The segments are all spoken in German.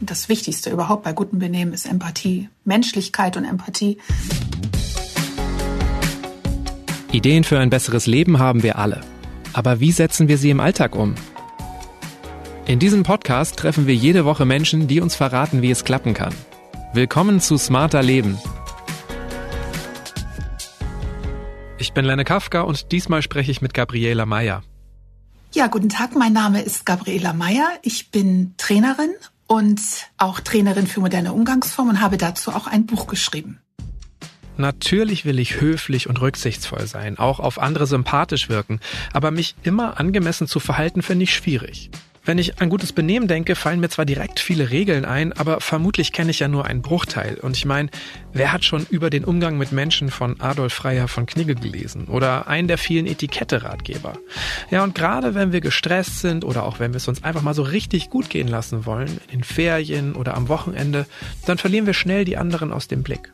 das Wichtigste überhaupt bei gutem Benehmen ist Empathie, Menschlichkeit und Empathie. Ideen für ein besseres Leben haben wir alle. Aber wie setzen wir sie im Alltag um? In diesem Podcast treffen wir jede Woche Menschen, die uns verraten, wie es klappen kann. Willkommen zu Smarter Leben. Ich bin Lenne Kafka und diesmal spreche ich mit Gabriela Meyer. Ja, guten Tag, mein Name ist Gabriela Meyer. Ich bin Trainerin und auch Trainerin für moderne Umgangsformen und habe dazu auch ein Buch geschrieben. Natürlich will ich höflich und rücksichtsvoll sein, auch auf andere sympathisch wirken, aber mich immer angemessen zu verhalten finde ich schwierig. Wenn ich an gutes Benehmen denke, fallen mir zwar direkt viele Regeln ein, aber vermutlich kenne ich ja nur einen Bruchteil. Und ich meine, wer hat schon über den Umgang mit Menschen von Adolf Freier von Knigge gelesen oder einen der vielen Etikette-Ratgeber? Ja, und gerade wenn wir gestresst sind oder auch wenn wir es uns einfach mal so richtig gut gehen lassen wollen, in den Ferien oder am Wochenende, dann verlieren wir schnell die anderen aus dem Blick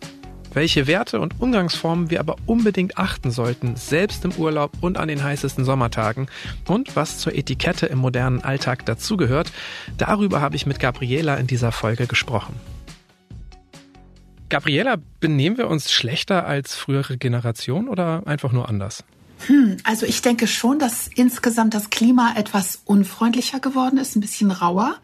welche Werte und Umgangsformen wir aber unbedingt achten sollten, selbst im Urlaub und an den heißesten Sommertagen und was zur Etikette im modernen Alltag dazugehört, darüber habe ich mit Gabriela in dieser Folge gesprochen. Gabriela, benehmen wir uns schlechter als frühere Generationen oder einfach nur anders? Hm, also ich denke schon, dass insgesamt das Klima etwas unfreundlicher geworden ist, ein bisschen rauer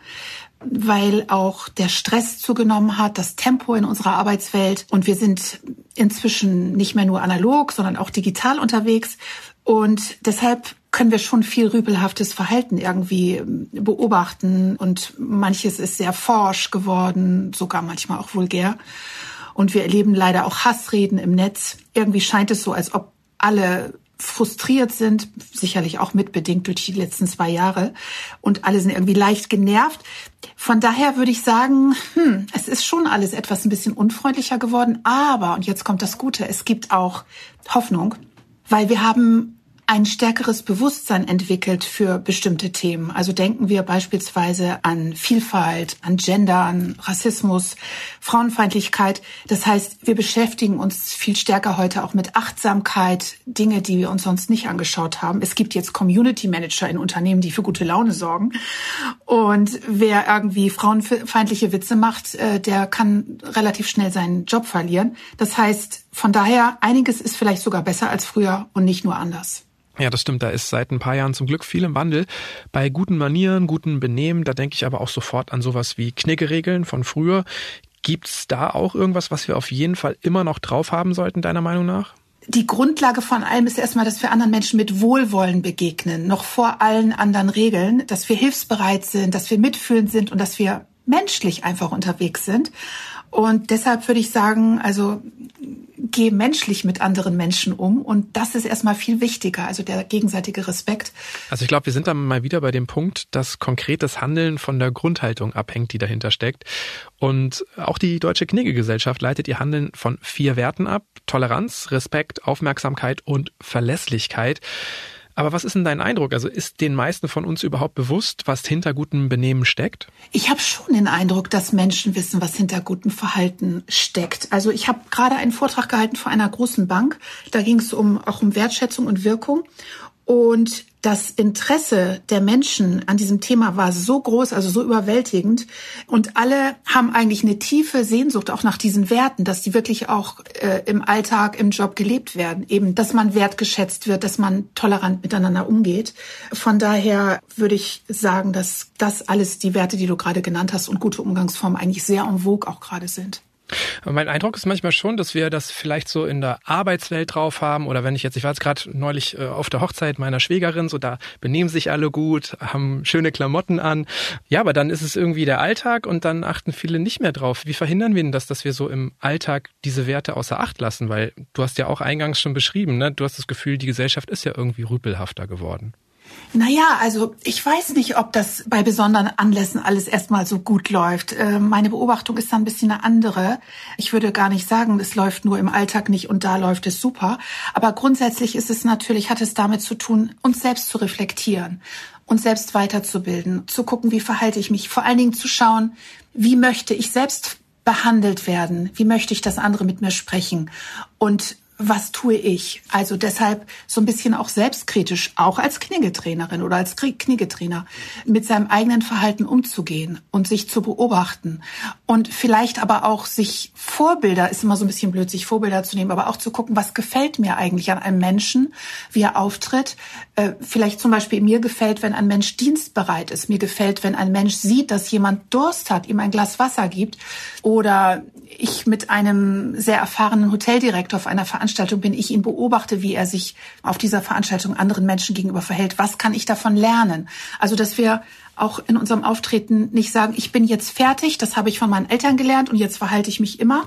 weil auch der Stress zugenommen hat, das Tempo in unserer Arbeitswelt. Und wir sind inzwischen nicht mehr nur analog, sondern auch digital unterwegs. Und deshalb können wir schon viel rüpelhaftes Verhalten irgendwie beobachten. Und manches ist sehr forsch geworden, sogar manchmal auch vulgär. Und wir erleben leider auch Hassreden im Netz. Irgendwie scheint es so, als ob alle frustriert sind, sicherlich auch mitbedingt durch die letzten zwei Jahre. Und alle sind irgendwie leicht genervt. Von daher würde ich sagen, hm, es ist schon alles etwas ein bisschen unfreundlicher geworden, aber, und jetzt kommt das Gute, es gibt auch Hoffnung, weil wir haben ein stärkeres Bewusstsein entwickelt für bestimmte Themen. Also denken wir beispielsweise an Vielfalt, an Gender, an Rassismus, Frauenfeindlichkeit. Das heißt, wir beschäftigen uns viel stärker heute auch mit Achtsamkeit, Dinge, die wir uns sonst nicht angeschaut haben. Es gibt jetzt Community Manager in Unternehmen, die für gute Laune sorgen. Und wer irgendwie frauenfeindliche Witze macht, äh, der kann relativ schnell seinen Job verlieren. Das heißt, von daher, einiges ist vielleicht sogar besser als früher und nicht nur anders. Ja, das stimmt. Da ist seit ein paar Jahren zum Glück viel im Wandel. Bei guten Manieren, guten Benehmen, da denke ich aber auch sofort an sowas wie Knickeregeln von früher. Gibt's da auch irgendwas, was wir auf jeden Fall immer noch drauf haben sollten, deiner Meinung nach? Die Grundlage von allem ist erstmal, dass wir anderen Menschen mit Wohlwollen begegnen, noch vor allen anderen Regeln, dass wir hilfsbereit sind, dass wir mitfühlend sind und dass wir menschlich einfach unterwegs sind. Und deshalb würde ich sagen, also geh menschlich mit anderen Menschen um. Und das ist erstmal viel wichtiger, also der gegenseitige Respekt. Also ich glaube, wir sind dann mal wieder bei dem Punkt, dass konkretes Handeln von der Grundhaltung abhängt, die dahinter steckt. Und auch die Deutsche Knigge-Gesellschaft leitet ihr Handeln von vier Werten ab. Toleranz, Respekt, Aufmerksamkeit und Verlässlichkeit. Aber was ist denn dein Eindruck? Also ist den meisten von uns überhaupt bewusst, was hinter gutem Benehmen steckt? Ich habe schon den Eindruck, dass Menschen wissen, was hinter gutem Verhalten steckt. Also ich habe gerade einen Vortrag gehalten vor einer großen Bank. Da ging es um auch um Wertschätzung und Wirkung. Und das Interesse der Menschen an diesem Thema war so groß, also so überwältigend. Und alle haben eigentlich eine tiefe Sehnsucht auch nach diesen Werten, dass die wirklich auch äh, im Alltag, im Job gelebt werden. Eben, dass man wertgeschätzt wird, dass man tolerant miteinander umgeht. Von daher würde ich sagen, dass das alles die Werte, die du gerade genannt hast und gute Umgangsformen eigentlich sehr en vogue auch gerade sind. Mein Eindruck ist manchmal schon, dass wir das vielleicht so in der Arbeitswelt drauf haben oder wenn ich jetzt, ich war jetzt gerade neulich äh, auf der Hochzeit meiner Schwägerin, so da benehmen sich alle gut, haben schöne Klamotten an. Ja, aber dann ist es irgendwie der Alltag und dann achten viele nicht mehr drauf. Wie verhindern wir denn das, dass wir so im Alltag diese Werte außer Acht lassen? Weil du hast ja auch eingangs schon beschrieben, ne? Du hast das Gefühl, die Gesellschaft ist ja irgendwie rüpelhafter geworden. Naja, also ich weiß nicht, ob das bei besonderen Anlässen alles erstmal so gut läuft. Äh, meine Beobachtung ist da ein bisschen eine andere. Ich würde gar nicht sagen, es läuft nur im Alltag nicht und da läuft es super. Aber grundsätzlich ist es natürlich, hat es damit zu tun, uns selbst zu reflektieren, uns selbst weiterzubilden, zu gucken, wie verhalte ich mich, vor allen Dingen zu schauen, wie möchte ich selbst behandelt werden, wie möchte ich, dass andere mit mir sprechen und was tue ich? Also deshalb so ein bisschen auch selbstkritisch, auch als Kniggetrainerin oder als Kniggetrainer, mit seinem eigenen Verhalten umzugehen und sich zu beobachten und vielleicht aber auch sich Vorbilder, ist immer so ein bisschen blöd, sich Vorbilder zu nehmen, aber auch zu gucken, was gefällt mir eigentlich an einem Menschen, wie er auftritt. Äh, vielleicht zum Beispiel mir gefällt, wenn ein Mensch dienstbereit ist. Mir gefällt, wenn ein Mensch sieht, dass jemand Durst hat, ihm ein Glas Wasser gibt. Oder ich mit einem sehr erfahrenen Hoteldirektor auf einer Veranstaltung Veranstaltung bin, ich ihn beobachte, wie er sich auf dieser Veranstaltung anderen Menschen gegenüber verhält. Was kann ich davon lernen? Also, dass wir auch in unserem Auftreten nicht sagen, ich bin jetzt fertig, das habe ich von meinen Eltern gelernt und jetzt verhalte ich mich immer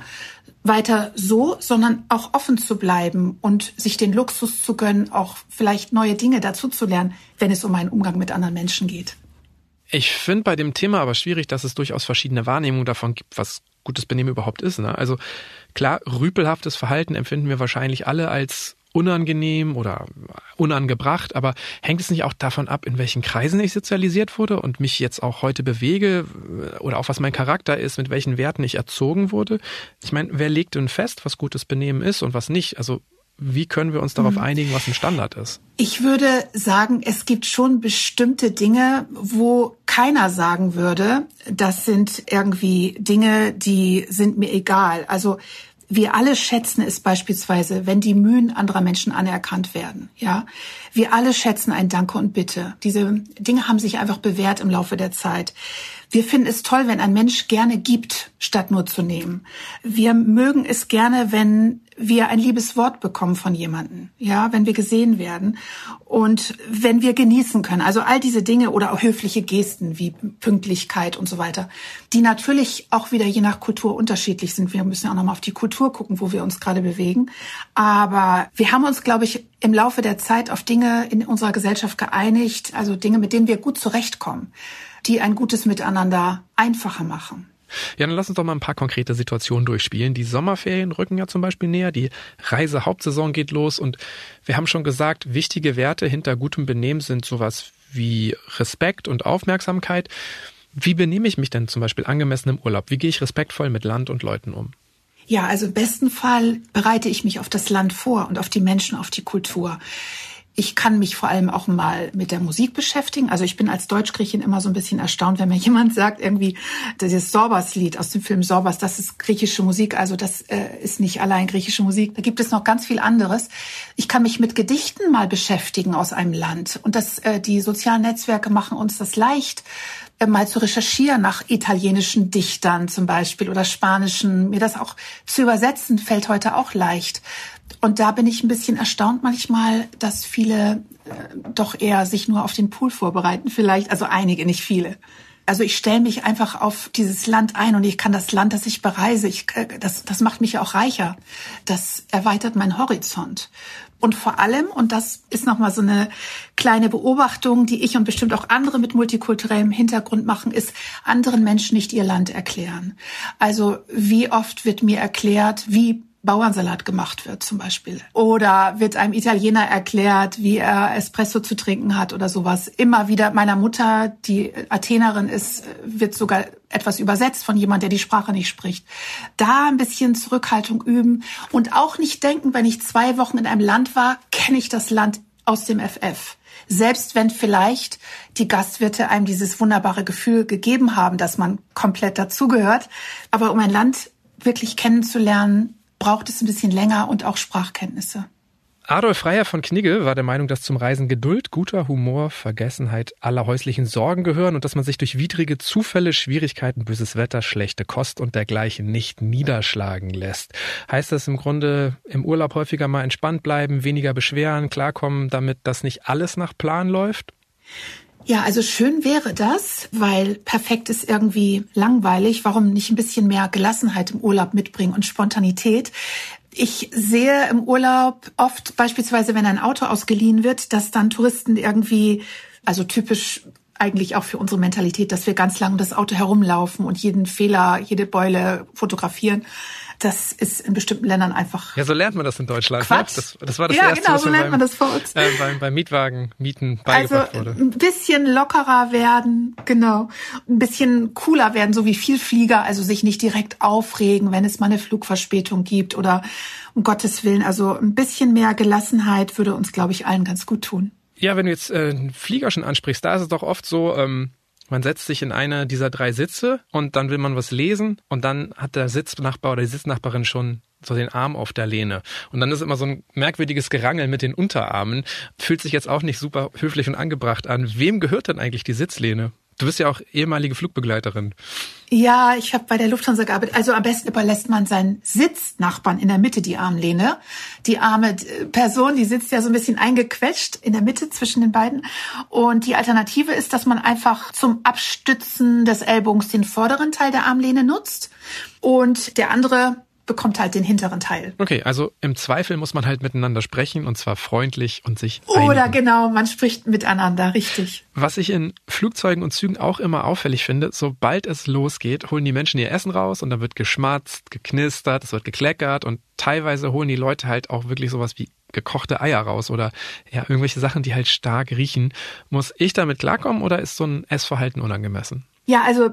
weiter so, sondern auch offen zu bleiben und sich den Luxus zu gönnen, auch vielleicht neue Dinge dazu zu lernen, wenn es um einen Umgang mit anderen Menschen geht. Ich finde bei dem Thema aber schwierig, dass es durchaus verschiedene Wahrnehmungen davon gibt, was gutes Benehmen überhaupt ist. Ne? Also klar, rüpelhaftes Verhalten empfinden wir wahrscheinlich alle als unangenehm oder unangebracht, aber hängt es nicht auch davon ab, in welchen Kreisen ich sozialisiert wurde und mich jetzt auch heute bewege oder auch was mein Charakter ist, mit welchen Werten ich erzogen wurde? Ich meine, wer legt denn fest, was gutes Benehmen ist und was nicht? Also wie können wir uns darauf mhm. einigen, was ein Standard ist? Ich würde sagen, es gibt schon bestimmte Dinge, wo keiner sagen würde, das sind irgendwie Dinge, die sind mir egal. Also wir alle schätzen es beispielsweise, wenn die Mühen anderer Menschen anerkannt werden. Ja, wir alle schätzen ein Danke und Bitte. Diese Dinge haben sich einfach bewährt im Laufe der Zeit. Wir finden es toll, wenn ein Mensch gerne gibt, statt nur zu nehmen. Wir mögen es gerne, wenn wir ein liebes Wort bekommen von jemandem, ja, wenn wir gesehen werden und wenn wir genießen können. Also all diese Dinge oder auch höfliche Gesten wie Pünktlichkeit und so weiter, die natürlich auch wieder je nach Kultur unterschiedlich sind. Wir müssen ja auch nochmal auf die Kultur gucken, wo wir uns gerade bewegen. Aber wir haben uns, glaube ich, im Laufe der Zeit auf Dinge in unserer Gesellschaft geeinigt, also Dinge, mit denen wir gut zurechtkommen, die ein gutes Miteinander einfacher machen. Ja, dann lass uns doch mal ein paar konkrete Situationen durchspielen. Die Sommerferien rücken ja zum Beispiel näher, die Reisehauptsaison geht los und wir haben schon gesagt, wichtige Werte hinter gutem Benehmen sind sowas wie Respekt und Aufmerksamkeit. Wie benehme ich mich denn zum Beispiel angemessen im Urlaub? Wie gehe ich respektvoll mit Land und Leuten um? Ja, also im besten Fall bereite ich mich auf das Land vor und auf die Menschen, auf die Kultur. Ich kann mich vor allem auch mal mit der Musik beschäftigen. Also ich bin als Deutschgriechin immer so ein bisschen erstaunt, wenn mir jemand sagt, irgendwie das Sorbas-Lied aus dem Film Sorbas, das ist griechische Musik. Also das äh, ist nicht allein griechische Musik. Da gibt es noch ganz viel anderes. Ich kann mich mit Gedichten mal beschäftigen aus einem Land. Und das, äh, die sozialen Netzwerke machen uns das leicht, äh, mal zu recherchieren nach italienischen Dichtern zum Beispiel oder spanischen. Mir das auch zu übersetzen fällt heute auch leicht. Und da bin ich ein bisschen erstaunt manchmal, dass viele äh, doch eher sich nur auf den Pool vorbereiten, vielleicht, also einige, nicht viele. Also ich stelle mich einfach auf dieses Land ein und ich kann das Land, das ich bereise, ich, äh, das, das macht mich auch reicher. Das erweitert meinen Horizont. Und vor allem, und das ist nochmal so eine kleine Beobachtung, die ich und bestimmt auch andere mit multikulturellem Hintergrund machen, ist, anderen Menschen nicht ihr Land erklären. Also wie oft wird mir erklärt, wie Bauernsalat gemacht wird zum Beispiel. Oder wird einem Italiener erklärt, wie er Espresso zu trinken hat oder sowas. Immer wieder meiner Mutter, die Athenerin ist, wird sogar etwas übersetzt von jemand, der die Sprache nicht spricht. Da ein bisschen Zurückhaltung üben und auch nicht denken, wenn ich zwei Wochen in einem Land war, kenne ich das Land aus dem FF. Selbst wenn vielleicht die Gastwirte einem dieses wunderbare Gefühl gegeben haben, dass man komplett dazugehört. Aber um ein Land wirklich kennenzulernen, braucht es ein bisschen länger und auch Sprachkenntnisse. Adolf Freier von Knigge war der Meinung, dass zum Reisen Geduld, guter Humor, Vergessenheit aller häuslichen Sorgen gehören und dass man sich durch widrige Zufälle, Schwierigkeiten, böses Wetter, schlechte Kost und dergleichen nicht niederschlagen lässt. Heißt das im Grunde im Urlaub häufiger mal entspannt bleiben, weniger beschweren, klarkommen, damit das nicht alles nach Plan läuft? Ja, also schön wäre das, weil perfekt ist irgendwie langweilig. Warum nicht ein bisschen mehr Gelassenheit im Urlaub mitbringen und Spontanität? Ich sehe im Urlaub oft beispielsweise, wenn ein Auto ausgeliehen wird, dass dann Touristen irgendwie, also typisch eigentlich auch für unsere Mentalität, dass wir ganz lang um das Auto herumlaufen und jeden Fehler, jede Beule fotografieren. Das ist in bestimmten Ländern einfach. Ja, so lernt man das in Deutschland. Ne? Quatsch. Ne? Das, das war das ja, erste, genau, was so lernt beim, man das vor uns. Äh, beim, beim Mietwagen mieten Also beigebracht wurde. ein bisschen lockerer werden, genau. Ein bisschen cooler werden, so wie Vielflieger, also sich nicht direkt aufregen, wenn es mal eine Flugverspätung gibt oder um Gottes Willen. Also ein bisschen mehr Gelassenheit würde uns, glaube ich, allen ganz gut tun. Ja, wenn du jetzt äh, einen Flieger schon ansprichst, da ist es doch oft so, ähm, man setzt sich in eine dieser drei Sitze und dann will man was lesen und dann hat der Sitznachbar oder die Sitznachbarin schon so den Arm auf der Lehne. Und dann ist immer so ein merkwürdiges Gerangel mit den Unterarmen. Fühlt sich jetzt auch nicht super höflich und angebracht an. Wem gehört denn eigentlich die Sitzlehne? Du bist ja auch ehemalige Flugbegleiterin. Ja, ich habe bei der Lufthansa gearbeitet. Also am besten überlässt man seinen Sitznachbarn in der Mitte die Armlehne. Die arme äh, Person, die sitzt ja so ein bisschen eingequetscht in der Mitte zwischen den beiden. Und die Alternative ist, dass man einfach zum Abstützen des Ellbogens den vorderen Teil der Armlehne nutzt und der andere bekommt halt den hinteren Teil. Okay, also im Zweifel muss man halt miteinander sprechen und zwar freundlich und sich Oder einigen. genau, man spricht miteinander, richtig. Was ich in Flugzeugen und Zügen auch immer auffällig finde, sobald es losgeht, holen die Menschen ihr Essen raus und dann wird geschmatzt, geknistert, es wird gekleckert und teilweise holen die Leute halt auch wirklich sowas wie gekochte Eier raus oder ja, irgendwelche Sachen, die halt stark riechen. Muss ich damit klarkommen oder ist so ein Essverhalten unangemessen? Ja, also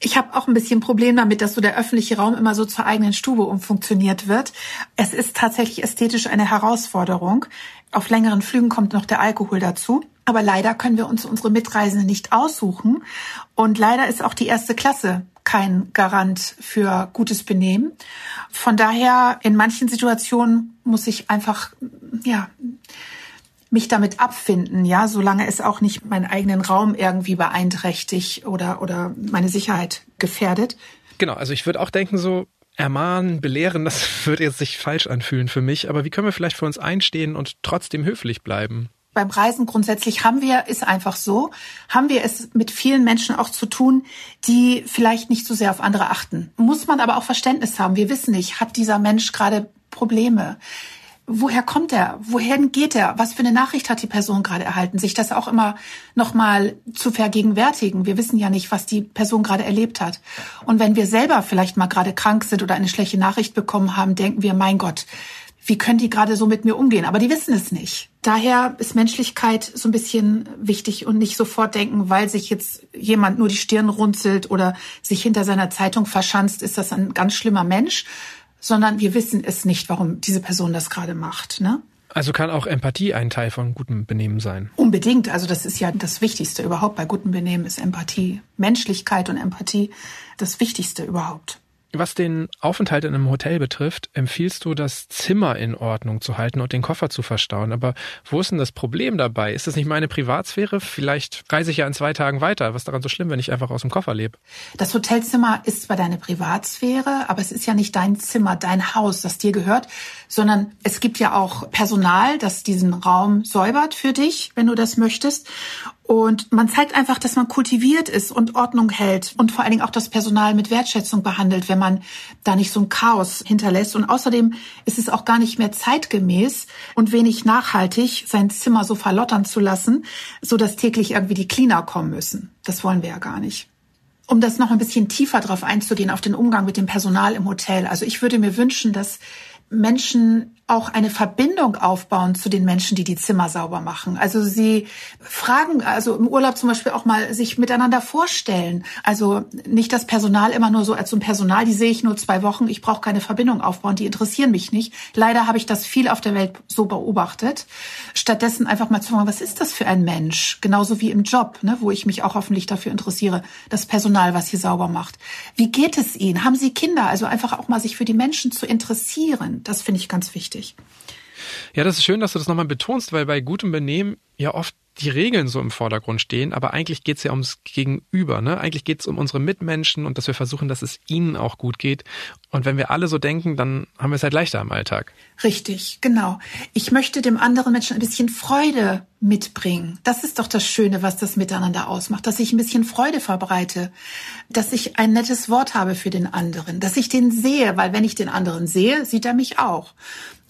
ich habe auch ein bisschen Problem damit, dass so der öffentliche Raum immer so zur eigenen Stube umfunktioniert wird. Es ist tatsächlich ästhetisch eine Herausforderung. Auf längeren Flügen kommt noch der Alkohol dazu. Aber leider können wir uns unsere Mitreisenden nicht aussuchen. Und leider ist auch die erste Klasse kein Garant für gutes Benehmen. Von daher, in manchen Situationen muss ich einfach, ja, mich damit abfinden, ja, solange es auch nicht meinen eigenen Raum irgendwie beeinträchtigt oder, oder meine Sicherheit gefährdet. Genau, also ich würde auch denken, so ermahnen, belehren, das würde jetzt sich falsch anfühlen für mich, aber wie können wir vielleicht für uns einstehen und trotzdem höflich bleiben? Beim Reisen grundsätzlich haben wir, ist einfach so, haben wir es mit vielen Menschen auch zu tun, die vielleicht nicht so sehr auf andere achten. Muss man aber auch Verständnis haben. Wir wissen nicht, hat dieser Mensch gerade Probleme? Woher kommt er? Wohin geht er? Was für eine Nachricht hat die Person gerade erhalten? Sich das auch immer nochmal zu vergegenwärtigen. Wir wissen ja nicht, was die Person gerade erlebt hat. Und wenn wir selber vielleicht mal gerade krank sind oder eine schlechte Nachricht bekommen haben, denken wir, mein Gott, wie können die gerade so mit mir umgehen? Aber die wissen es nicht. Daher ist Menschlichkeit so ein bisschen wichtig und nicht sofort denken, weil sich jetzt jemand nur die Stirn runzelt oder sich hinter seiner Zeitung verschanzt, ist das ein ganz schlimmer Mensch, sondern wir wissen es nicht, warum diese Person das gerade macht. Ne? Also kann auch Empathie ein Teil von gutem Benehmen sein. Unbedingt. Also das ist ja das Wichtigste überhaupt bei gutem Benehmen ist Empathie. Menschlichkeit und Empathie das Wichtigste überhaupt. Was den Aufenthalt in einem Hotel betrifft, empfiehlst du, das Zimmer in Ordnung zu halten und den Koffer zu verstauen. Aber wo ist denn das Problem dabei? Ist das nicht meine Privatsphäre? Vielleicht reise ich ja in zwei Tagen weiter. Was ist daran so schlimm, wenn ich einfach aus dem Koffer lebe? Das Hotelzimmer ist zwar deine Privatsphäre, aber es ist ja nicht dein Zimmer, dein Haus, das dir gehört, sondern es gibt ja auch Personal, das diesen Raum säubert für dich, wenn du das möchtest. Und man zeigt einfach, dass man kultiviert ist und Ordnung hält und vor allen Dingen auch das Personal mit Wertschätzung behandelt, wenn man da nicht so ein Chaos hinterlässt. Und außerdem ist es auch gar nicht mehr zeitgemäß und wenig nachhaltig, sein Zimmer so verlottern zu lassen, so dass täglich irgendwie die Cleaner kommen müssen. Das wollen wir ja gar nicht. Um das noch ein bisschen tiefer drauf einzugehen, auf den Umgang mit dem Personal im Hotel. Also ich würde mir wünschen, dass Menschen auch eine Verbindung aufbauen zu den Menschen, die die Zimmer sauber machen. Also sie fragen, also im Urlaub zum Beispiel auch mal sich miteinander vorstellen. Also nicht das Personal immer nur so als so ein Personal, die sehe ich nur zwei Wochen, ich brauche keine Verbindung aufbauen, die interessieren mich nicht. Leider habe ich das viel auf der Welt so beobachtet. Stattdessen einfach mal zu fragen, was ist das für ein Mensch? Genauso wie im Job, ne, wo ich mich auch hoffentlich dafür interessiere, das Personal, was hier sauber macht. Wie geht es ihnen? Haben sie Kinder? Also einfach auch mal sich für die Menschen zu interessieren. Das finde ich ganz wichtig wichtig. Ja, das ist schön, dass du das nochmal betonst, weil bei gutem Benehmen ja oft die Regeln so im Vordergrund stehen, aber eigentlich geht es ja ums Gegenüber. Ne? Eigentlich geht es um unsere Mitmenschen und dass wir versuchen, dass es ihnen auch gut geht. Und wenn wir alle so denken, dann haben wir es halt leichter im Alltag. Richtig, genau. Ich möchte dem anderen Menschen ein bisschen Freude mitbringen. Das ist doch das Schöne, was das Miteinander ausmacht, dass ich ein bisschen Freude verbreite, dass ich ein nettes Wort habe für den anderen, dass ich den sehe, weil wenn ich den anderen sehe, sieht er mich auch.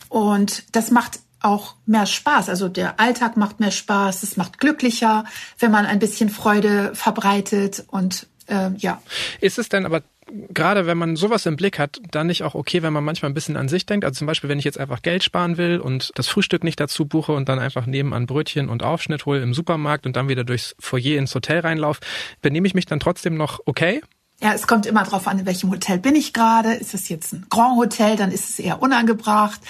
Und das macht auch mehr Spaß. Also der Alltag macht mehr Spaß, es macht glücklicher, wenn man ein bisschen Freude verbreitet und äh, ja. Ist es denn aber gerade wenn man sowas im Blick hat, dann nicht auch okay, wenn man manchmal ein bisschen an sich denkt. Also zum Beispiel, wenn ich jetzt einfach Geld sparen will und das Frühstück nicht dazu buche und dann einfach nebenan Brötchen und Aufschnitt hole im Supermarkt und dann wieder durchs Foyer ins Hotel reinlaufe, benehme ich mich dann trotzdem noch okay? Ja, es kommt immer drauf an, in welchem Hotel bin ich gerade. Ist es jetzt ein Grand Hotel, dann ist es eher unangebracht.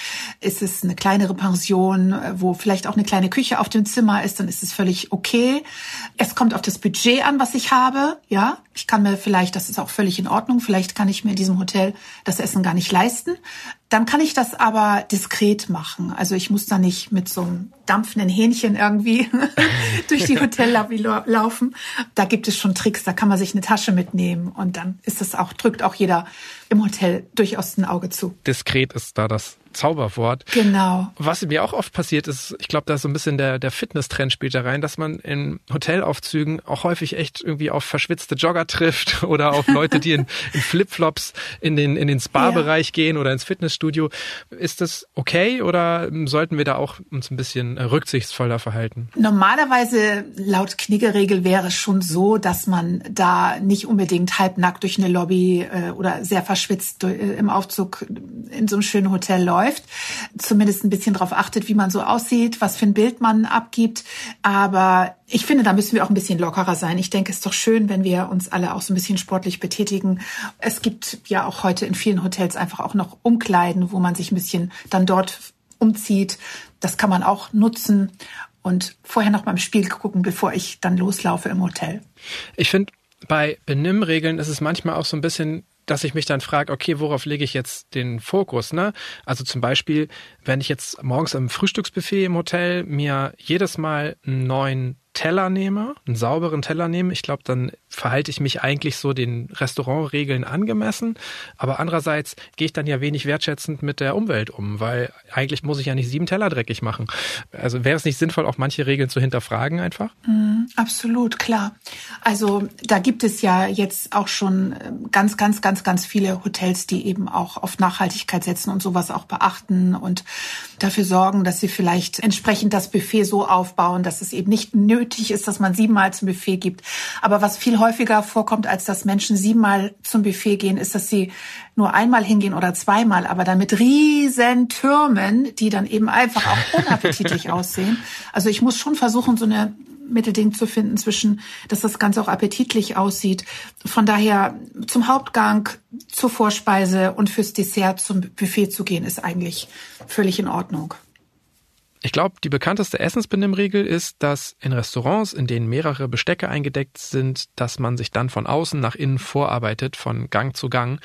Ist es eine kleinere Pension, wo vielleicht auch eine kleine Küche auf dem Zimmer ist, dann ist es völlig okay. Es kommt auf das Budget an, was ich habe. Ja, ich kann mir vielleicht, das ist auch völlig in Ordnung, vielleicht kann ich mir in diesem Hotel das Essen gar nicht leisten. Dann kann ich das aber diskret machen. Also ich muss da nicht mit so einem dampfenden Hähnchen irgendwie durch die Hotellobby laufen. Da gibt es schon Tricks, da kann man sich eine Tasche mitnehmen und dann ist das auch, drückt auch jeder im Hotel durchaus ein Auge zu. Diskret ist da das Zauberwort. Genau. Was mir auch oft passiert ist, ich glaube, da ist so ein bisschen der, der Fitness-Trend spielt da rein, dass man in Hotelaufzügen auch häufig echt irgendwie auf verschwitzte Jogger trifft oder auf Leute, die in, in Flipflops in den, in den Spa-Bereich ja. gehen oder ins Fitnessstudio. Ist das okay oder sollten wir da auch uns ein bisschen rücksichtsvoller verhalten? Normalerweise laut Kniggeregel wäre es schon so, dass man da nicht unbedingt halbnackt durch eine Lobby äh, oder sehr verschwitzt äh, im Aufzug in so einem schönen Hotel läuft zumindest ein bisschen darauf achtet, wie man so aussieht, was für ein Bild man abgibt. Aber ich finde, da müssen wir auch ein bisschen lockerer sein. Ich denke, es ist doch schön, wenn wir uns alle auch so ein bisschen sportlich betätigen. Es gibt ja auch heute in vielen Hotels einfach auch noch Umkleiden, wo man sich ein bisschen dann dort umzieht. Das kann man auch nutzen und vorher noch beim Spiel gucken, bevor ich dann loslaufe im Hotel. Ich finde, bei Benimmregeln ist es manchmal auch so ein bisschen dass ich mich dann frage, okay, worauf lege ich jetzt den Fokus? Ne? Also zum Beispiel, wenn ich jetzt morgens am Frühstücksbuffet im Hotel mir jedes Mal einen neuen Teller nehme, einen sauberen Teller nehme, ich glaube, dann verhalte ich mich eigentlich so den Restaurantregeln angemessen. Aber andererseits gehe ich dann ja wenig wertschätzend mit der Umwelt um, weil eigentlich muss ich ja nicht sieben Teller dreckig machen. Also wäre es nicht sinnvoll, auch manche Regeln zu hinterfragen einfach? Mm, absolut, klar. Also da gibt es ja jetzt auch schon ähm, ganz, ganz, ganz, ganz viele Hotels, die eben auch auf Nachhaltigkeit setzen und sowas auch beachten und dafür sorgen, dass sie vielleicht entsprechend das Buffet so aufbauen, dass es eben nicht nötig nötig ist, dass man siebenmal zum Buffet gibt. Aber was viel häufiger vorkommt, als dass Menschen siebenmal zum Buffet gehen, ist, dass sie nur einmal hingehen oder zweimal, aber dann mit riesen Türmen, die dann eben einfach auch unappetitlich aussehen. Also ich muss schon versuchen, so eine Mittelding zu finden zwischen, dass das Ganze auch appetitlich aussieht. Von daher zum Hauptgang, zur Vorspeise und fürs Dessert zum Buffet zu gehen, ist eigentlich völlig in Ordnung. Ich glaube, die bekannteste Essensbenimmregel ist, dass in Restaurants, in denen mehrere Bestecke eingedeckt sind, dass man sich dann von außen nach innen vorarbeitet, von Gang zu Gang.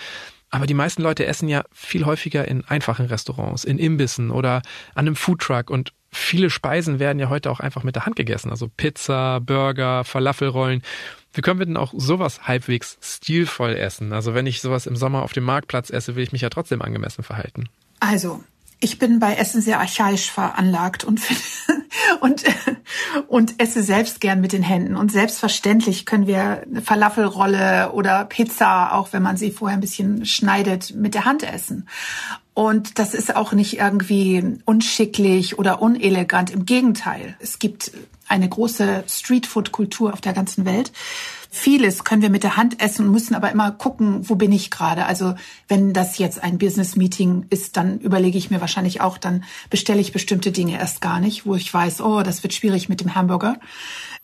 Aber die meisten Leute essen ja viel häufiger in einfachen Restaurants, in Imbissen oder an einem Foodtruck und viele Speisen werden ja heute auch einfach mit der Hand gegessen. Also Pizza, Burger, Falafelrollen. Wie können wir denn auch sowas halbwegs stilvoll essen? Also wenn ich sowas im Sommer auf dem Marktplatz esse, will ich mich ja trotzdem angemessen verhalten. Also, ich bin bei Essen sehr archaisch veranlagt und, und, und esse selbst gern mit den Händen. Und selbstverständlich können wir eine Falafelrolle oder Pizza, auch wenn man sie vorher ein bisschen schneidet, mit der Hand essen. Und das ist auch nicht irgendwie unschicklich oder unelegant. Im Gegenteil. Es gibt eine große Streetfood-Kultur auf der ganzen Welt. Vieles können wir mit der Hand essen und müssen aber immer gucken, wo bin ich gerade. Also wenn das jetzt ein Business-Meeting ist, dann überlege ich mir wahrscheinlich auch, dann bestelle ich bestimmte Dinge erst gar nicht, wo ich weiß, oh, das wird schwierig mit dem Hamburger.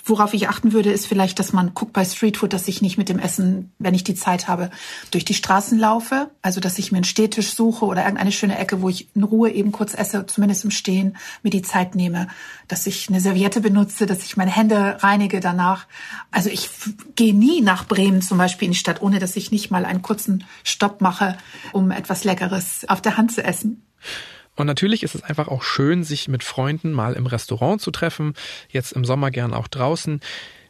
Worauf ich achten würde, ist vielleicht, dass man guckt bei Streetfood, dass ich nicht mit dem Essen, wenn ich die Zeit habe, durch die Straßen laufe. Also, dass ich mir einen Stehtisch suche oder irgendeine schöne Ecke, wo ich in Ruhe eben kurz esse, zumindest im Stehen, mir die Zeit nehme. Dass ich eine Serviette benutze, dass ich meine Hände reinige danach. Also, ich gehe nie nach Bremen zum Beispiel in die Stadt, ohne dass ich nicht mal einen kurzen Stopp mache, um etwas Leckeres auf der Hand zu essen. Und natürlich ist es einfach auch schön, sich mit Freunden mal im Restaurant zu treffen, jetzt im Sommer gern auch draußen.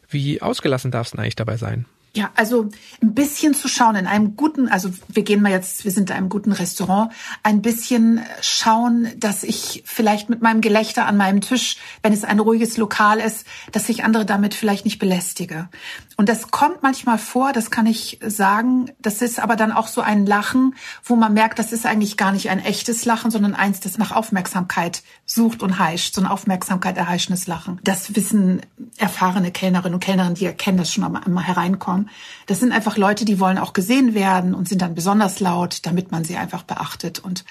Wie ausgelassen darf es denn eigentlich dabei sein? Ja, also ein bisschen zu schauen in einem guten, also wir gehen mal jetzt, wir sind in einem guten Restaurant, ein bisschen schauen, dass ich vielleicht mit meinem Gelächter an meinem Tisch, wenn es ein ruhiges Lokal ist, dass ich andere damit vielleicht nicht belästige. Und das kommt manchmal vor, das kann ich sagen. Das ist aber dann auch so ein Lachen, wo man merkt, das ist eigentlich gar nicht ein echtes Lachen, sondern eins, das nach Aufmerksamkeit sucht und heischt, so ein Aufmerksamkeit erheischendes Lachen. Das wissen erfahrene Kellnerinnen und Kellnerinnen, die erkennen das schon am, am Hereinkommen. Das sind einfach Leute, die wollen auch gesehen werden und sind dann besonders laut, damit man sie einfach beachtet. Und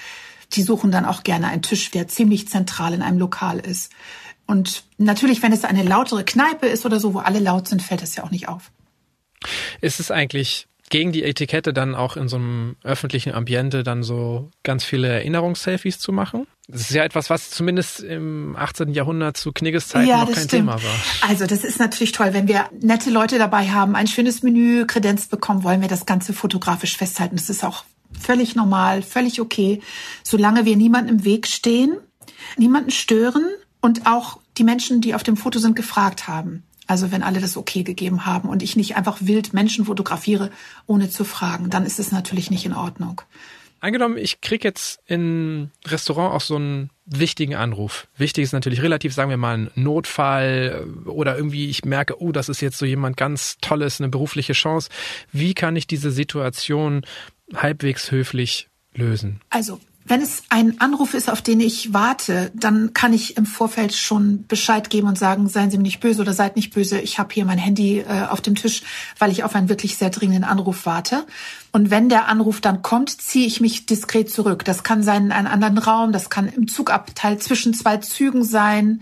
die suchen dann auch gerne einen Tisch, der ziemlich zentral in einem Lokal ist. Und natürlich, wenn es eine lautere Kneipe ist oder so, wo alle laut sind, fällt das ja auch nicht auf. Ist es eigentlich gegen die Etikette dann auch in so einem öffentlichen Ambiente dann so ganz viele Erinnerungsselfies zu machen? Das ist ja etwas, was zumindest im 18. Jahrhundert zu Knigges Zeiten ja, noch kein stimmt. Thema war. Also das ist natürlich toll, wenn wir nette Leute dabei haben, ein schönes Menü kredenzt bekommen, wollen wir das Ganze fotografisch festhalten. Das ist auch völlig normal, völlig okay, solange wir niemanden im Weg stehen, niemanden stören und auch die Menschen, die auf dem Foto sind, gefragt haben. Also wenn alle das okay gegeben haben und ich nicht einfach wild Menschen fotografiere, ohne zu fragen, dann ist es natürlich nicht in Ordnung. Angenommen, ich krieg jetzt in Restaurant auch so einen wichtigen Anruf. Wichtig ist natürlich relativ, sagen wir mal, ein Notfall oder irgendwie ich merke, oh, das ist jetzt so jemand ganz Tolles, eine berufliche Chance. Wie kann ich diese Situation halbwegs höflich lösen? Also wenn es ein Anruf ist, auf den ich warte, dann kann ich im Vorfeld schon Bescheid geben und sagen, seien Sie mir nicht böse oder seid nicht böse. Ich habe hier mein Handy äh, auf dem Tisch, weil ich auf einen wirklich sehr dringenden Anruf warte. Und wenn der Anruf dann kommt, ziehe ich mich diskret zurück. Das kann sein in einem anderen Raum, das kann im Zugabteil zwischen zwei Zügen sein.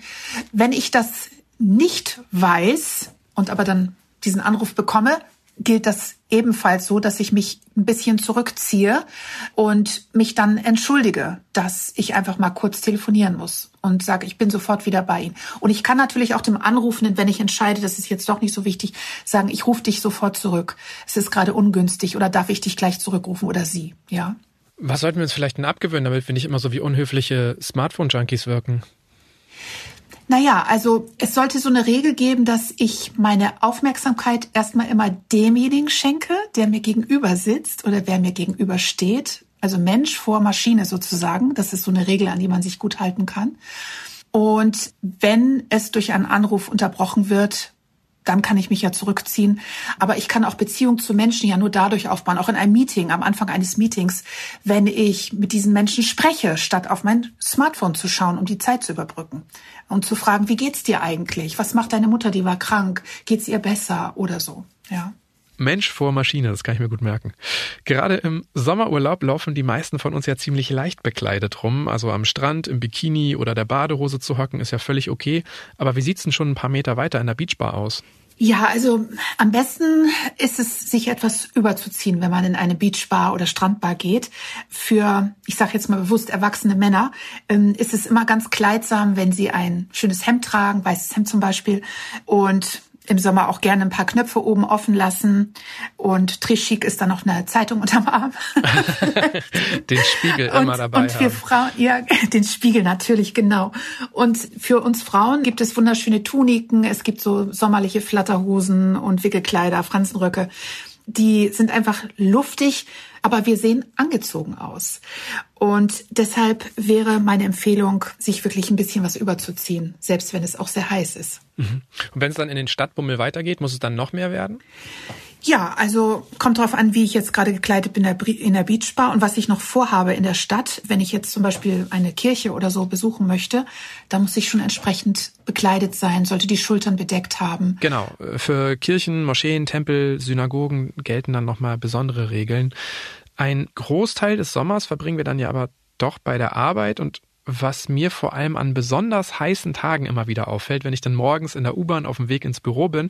Wenn ich das nicht weiß und aber dann diesen Anruf bekomme, gilt das ebenfalls so, dass ich mich ein bisschen zurückziehe und mich dann entschuldige, dass ich einfach mal kurz telefonieren muss und sage, ich bin sofort wieder bei Ihnen. Und ich kann natürlich auch dem Anrufenden, wenn ich entscheide, das ist jetzt doch nicht so wichtig, sagen, ich rufe dich sofort zurück. Es ist gerade ungünstig oder darf ich dich gleich zurückrufen oder Sie, ja. Was sollten wir uns vielleicht denn abgewöhnen, damit wir nicht immer so wie unhöfliche Smartphone-Junkies wirken? Naja, also es sollte so eine Regel geben, dass ich meine Aufmerksamkeit erstmal immer demjenigen schenke, der mir gegenüber sitzt oder wer mir gegenüber steht. Also Mensch vor Maschine sozusagen. Das ist so eine Regel, an die man sich gut halten kann. Und wenn es durch einen Anruf unterbrochen wird, dann kann ich mich ja zurückziehen. Aber ich kann auch Beziehungen zu Menschen ja nur dadurch aufbauen, auch in einem Meeting, am Anfang eines Meetings, wenn ich mit diesen Menschen spreche, statt auf mein Smartphone zu schauen, um die Zeit zu überbrücken. Und zu fragen, wie geht's dir eigentlich? Was macht deine Mutter, die war krank? Geht's ihr besser oder so? Ja. Mensch vor Maschine, das kann ich mir gut merken. Gerade im Sommerurlaub laufen die meisten von uns ja ziemlich leicht bekleidet rum. Also am Strand, im Bikini oder der Badehose zu hocken, ist ja völlig okay. Aber wie sieht's denn schon ein paar Meter weiter in der Beachbar aus? Ja, also am besten ist es, sich etwas überzuziehen, wenn man in eine Beachbar oder Strandbar geht. Für, ich sage jetzt mal bewusst, erwachsene Männer ähm, ist es immer ganz kleidsam, wenn sie ein schönes Hemd tragen, weißes Hemd zum Beispiel, und im Sommer auch gerne ein paar Knöpfe oben offen lassen. Und Trischik ist dann noch eine Zeitung unterm Arm. den Spiegel und, immer dabei. Und für haben. Frauen, ja, den Spiegel natürlich, genau. Und für uns Frauen gibt es wunderschöne Tuniken. Es gibt so sommerliche Flatterhosen und Wickelkleider, Franzenröcke. Die sind einfach luftig, aber wir sehen angezogen aus. Und deshalb wäre meine Empfehlung, sich wirklich ein bisschen was überzuziehen, selbst wenn es auch sehr heiß ist. Mhm. Und wenn es dann in den Stadtbummel weitergeht, muss es dann noch mehr werden? Ja, also kommt drauf an, wie ich jetzt gerade gekleidet bin in der Beachbar und was ich noch vorhabe in der Stadt. Wenn ich jetzt zum Beispiel eine Kirche oder so besuchen möchte, da muss ich schon entsprechend bekleidet sein, sollte die Schultern bedeckt haben. Genau. Für Kirchen, Moscheen, Tempel, Synagogen gelten dann nochmal besondere Regeln. Ein Großteil des Sommers verbringen wir dann ja aber doch bei der Arbeit und was mir vor allem an besonders heißen Tagen immer wieder auffällt, wenn ich dann morgens in der U-Bahn auf dem Weg ins Büro bin.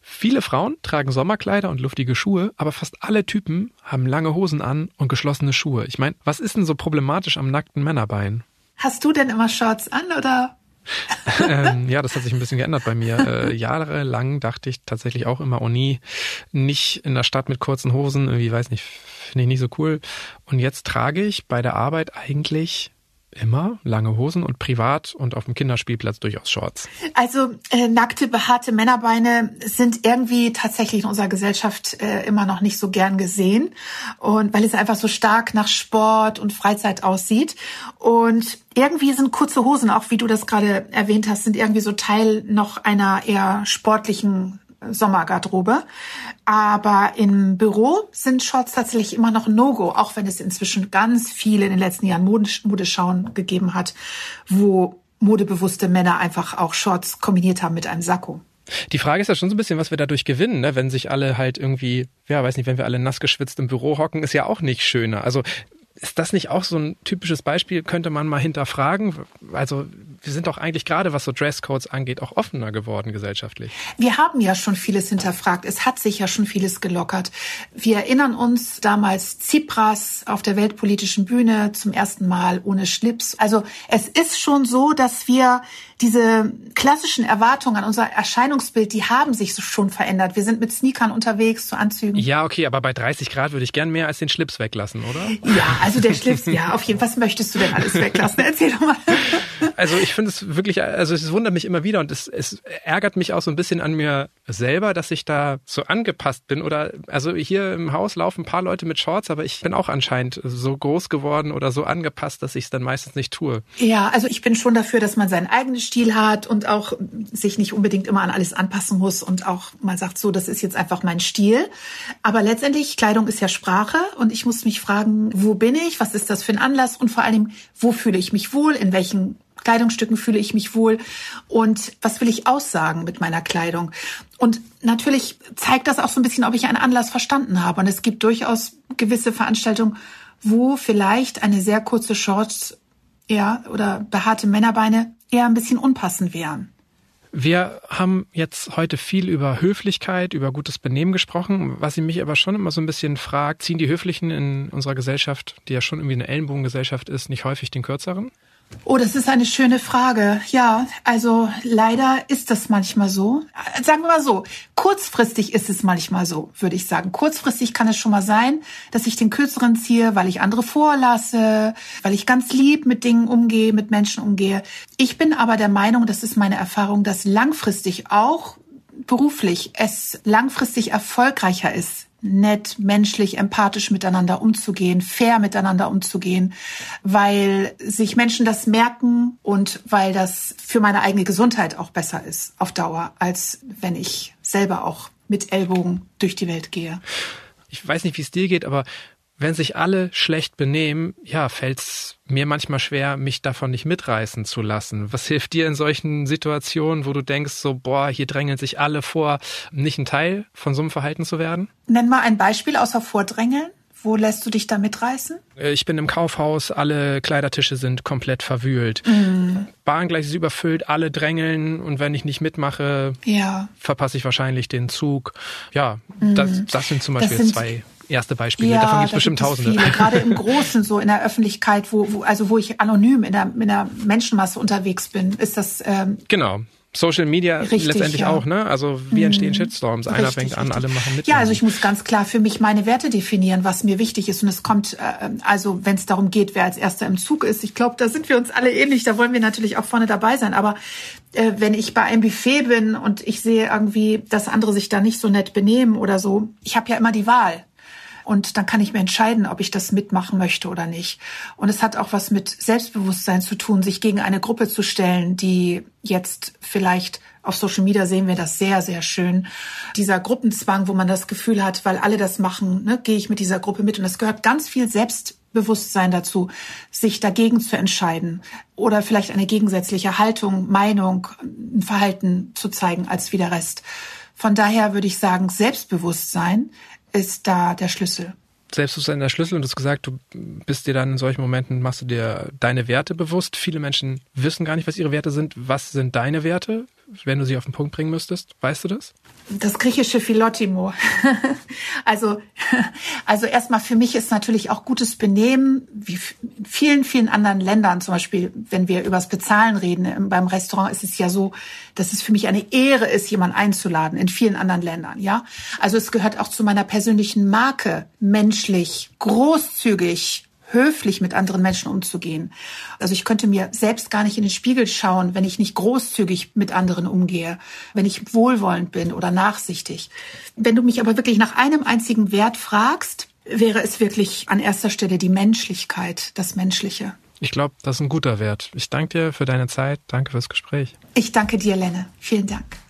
Viele Frauen tragen Sommerkleider und luftige Schuhe, aber fast alle Typen haben lange Hosen an und geschlossene Schuhe. Ich meine, was ist denn so problematisch am nackten Männerbein? Hast du denn immer Shorts an oder? ähm, ja, das hat sich ein bisschen geändert bei mir. Äh, jahrelang dachte ich tatsächlich auch immer, oh nie, nicht in der Stadt mit kurzen Hosen, irgendwie weiß nicht, finde ich nicht so cool. Und jetzt trage ich bei der Arbeit eigentlich immer lange Hosen und privat und auf dem Kinderspielplatz durchaus Shorts. Also äh, nackte, behaarte Männerbeine sind irgendwie tatsächlich in unserer Gesellschaft äh, immer noch nicht so gern gesehen und weil es einfach so stark nach Sport und Freizeit aussieht und irgendwie sind kurze Hosen, auch wie du das gerade erwähnt hast, sind irgendwie so Teil noch einer eher sportlichen Sommergarderobe. Aber im Büro sind Shorts tatsächlich immer noch No-Go, auch wenn es inzwischen ganz viele in den letzten Jahren Modeschauen gegeben hat, wo modebewusste Männer einfach auch Shorts kombiniert haben mit einem Sakko. Die Frage ist ja schon so ein bisschen, was wir dadurch gewinnen, ne? wenn sich alle halt irgendwie, ja, weiß nicht, wenn wir alle nass geschwitzt im Büro hocken, ist ja auch nicht schöner. Also ist das nicht auch so ein typisches Beispiel, könnte man mal hinterfragen? Also wir sind doch eigentlich gerade, was so Dresscodes angeht, auch offener geworden gesellschaftlich. Wir haben ja schon vieles hinterfragt. Es hat sich ja schon vieles gelockert. Wir erinnern uns damals Tsipras auf der weltpolitischen Bühne zum ersten Mal ohne Schlips. Also es ist schon so, dass wir diese klassischen Erwartungen an unser Erscheinungsbild, die haben sich schon verändert. Wir sind mit Sneakern unterwegs, zu Anzügen. Ja, okay, aber bei 30 Grad würde ich gern mehr als den Schlips weglassen, oder? Ja, also der Schlips, ja, auf jeden Fall. Was möchtest du denn alles weglassen? Erzähl doch mal. Also ich finde es wirklich, also es wundert mich immer wieder und es, es ärgert mich auch so ein bisschen an mir selber, dass ich da so angepasst bin. Oder also hier im Haus laufen ein paar Leute mit Shorts, aber ich bin auch anscheinend so groß geworden oder so angepasst, dass ich es dann meistens nicht tue. Ja, also ich bin schon dafür, dass man seinen eigenen Stil hat und auch sich nicht unbedingt immer an alles anpassen muss und auch mal sagt, so, das ist jetzt einfach mein Stil. Aber letztendlich, Kleidung ist ja Sprache und ich muss mich fragen, wo bin ich? Was ist das für ein Anlass? Und vor allem, wo fühle ich mich wohl? In welchen Kleidungsstücken fühle ich mich wohl und was will ich aussagen mit meiner Kleidung. Und natürlich zeigt das auch so ein bisschen, ob ich einen Anlass verstanden habe. Und es gibt durchaus gewisse Veranstaltungen, wo vielleicht eine sehr kurze Shorts ja, oder behaarte Männerbeine eher ein bisschen unpassend wären. Wir haben jetzt heute viel über Höflichkeit, über gutes Benehmen gesprochen. Was ich mich aber schon immer so ein bisschen fragt, ziehen die Höflichen in unserer Gesellschaft, die ja schon irgendwie eine Ellenbogengesellschaft ist, nicht häufig den Kürzeren? Oh, das ist eine schöne Frage. Ja, also leider ist das manchmal so. Sagen wir mal so, kurzfristig ist es manchmal so, würde ich sagen. Kurzfristig kann es schon mal sein, dass ich den Kürzeren ziehe, weil ich andere vorlasse, weil ich ganz lieb mit Dingen umgehe, mit Menschen umgehe. Ich bin aber der Meinung, das ist meine Erfahrung, dass langfristig auch beruflich es langfristig erfolgreicher ist, nett, menschlich, empathisch miteinander umzugehen, fair miteinander umzugehen, weil sich Menschen das merken und weil das für meine eigene Gesundheit auch besser ist auf Dauer, als wenn ich selber auch mit Ellbogen durch die Welt gehe. Ich weiß nicht, wie es dir geht, aber wenn sich alle schlecht benehmen, ja, fällt's mir manchmal schwer, mich davon nicht mitreißen zu lassen. Was hilft dir in solchen Situationen, wo du denkst, so, boah, hier drängeln sich alle vor, nicht ein Teil von so einem Verhalten zu werden? Nenn mal ein Beispiel außer Vordrängeln. Wo lässt du dich da mitreißen? Äh, ich bin im Kaufhaus, alle Kleidertische sind komplett verwühlt. Mm. Bahngleis ist überfüllt, alle drängeln und wenn ich nicht mitmache, ja. verpasse ich wahrscheinlich den Zug. Ja, mm. das, das sind zum Beispiel sind, zwei erste Beispiele. Ja, Davon gibt es bestimmt Tausende. Viele, gerade im Großen, so in der Öffentlichkeit, wo, wo also wo ich anonym in der, in der Menschenmasse unterwegs bin, ist das. Ähm, genau. Social Media richtig, letztendlich ja. auch, ne? Also wie entstehen mhm. Shitstorms? Einer richtig, fängt an, richtig. alle machen mit. Ja, also ich muss ganz klar für mich meine Werte definieren, was mir wichtig ist. Und es kommt, äh, also wenn es darum geht, wer als erster im Zug ist, ich glaube, da sind wir uns alle ähnlich, da wollen wir natürlich auch vorne dabei sein. Aber äh, wenn ich bei einem Buffet bin und ich sehe irgendwie, dass andere sich da nicht so nett benehmen oder so, ich habe ja immer die Wahl. Und dann kann ich mir entscheiden, ob ich das mitmachen möchte oder nicht. Und es hat auch was mit Selbstbewusstsein zu tun, sich gegen eine Gruppe zu stellen, die jetzt vielleicht auf Social Media sehen wir das sehr, sehr schön. Dieser Gruppenzwang, wo man das Gefühl hat, weil alle das machen, ne, gehe ich mit dieser Gruppe mit. Und es gehört ganz viel Selbstbewusstsein dazu, sich dagegen zu entscheiden oder vielleicht eine gegensätzliche Haltung, Meinung, ein Verhalten zu zeigen als wie der Rest. Von daher würde ich sagen, Selbstbewusstsein ist da der Schlüssel. Selbstbewusstsein der Schlüssel und du hast gesagt, du bist dir dann in solchen Momenten, machst du dir deine Werte bewusst. Viele Menschen wissen gar nicht, was ihre Werte sind. Was sind deine Werte? Wenn du sie auf den Punkt bringen müsstest? Weißt du das? Das griechische Philotimo. also, also erstmal für mich ist natürlich auch gutes Benehmen, wie in vielen, vielen anderen Ländern, zum Beispiel, wenn wir übers Bezahlen reden, beim Restaurant ist es ja so, dass es für mich eine Ehre ist, jemanden einzuladen, in vielen anderen Ländern, ja. Also es gehört auch zu meiner persönlichen Marke, menschlich, großzügig, höflich mit anderen Menschen umzugehen. Also ich könnte mir selbst gar nicht in den Spiegel schauen, wenn ich nicht großzügig mit anderen umgehe, wenn ich wohlwollend bin oder nachsichtig. Wenn du mich aber wirklich nach einem einzigen Wert fragst, wäre es wirklich an erster Stelle die Menschlichkeit, das Menschliche. Ich glaube, das ist ein guter Wert. Ich danke dir für deine Zeit. Danke fürs Gespräch. Ich danke dir, Lenne. Vielen Dank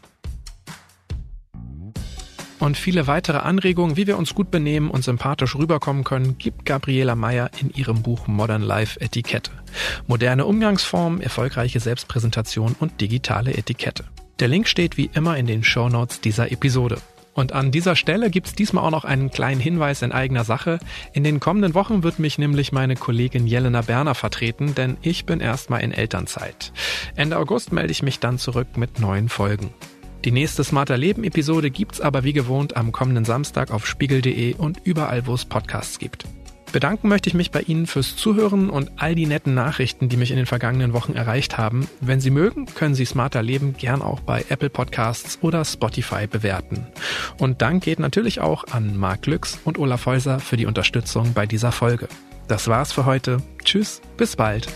und viele weitere Anregungen, wie wir uns gut benehmen und sympathisch rüberkommen können, gibt Gabriela Meyer in ihrem Buch Modern Life Etikette. Moderne Umgangsformen, erfolgreiche Selbstpräsentation und digitale Etikette. Der Link steht wie immer in den Show Notes dieser Episode. Und an dieser Stelle gibt's diesmal auch noch einen kleinen Hinweis in eigener Sache. In den kommenden Wochen wird mich nämlich meine Kollegin Jelena Berner vertreten, denn ich bin erstmal in Elternzeit. Ende August melde ich mich dann zurück mit neuen Folgen. Die nächste Smarter Leben Episode gibt's aber wie gewohnt am kommenden Samstag auf spiegel.de und überall, wo es Podcasts gibt. Bedanken möchte ich mich bei Ihnen fürs Zuhören und all die netten Nachrichten, die mich in den vergangenen Wochen erreicht haben. Wenn Sie mögen, können Sie Smarter Leben gern auch bei Apple Podcasts oder Spotify bewerten. Und Dank geht natürlich auch an Marc Lüx und Olaf Häuser für die Unterstützung bei dieser Folge. Das war's für heute. Tschüss, bis bald.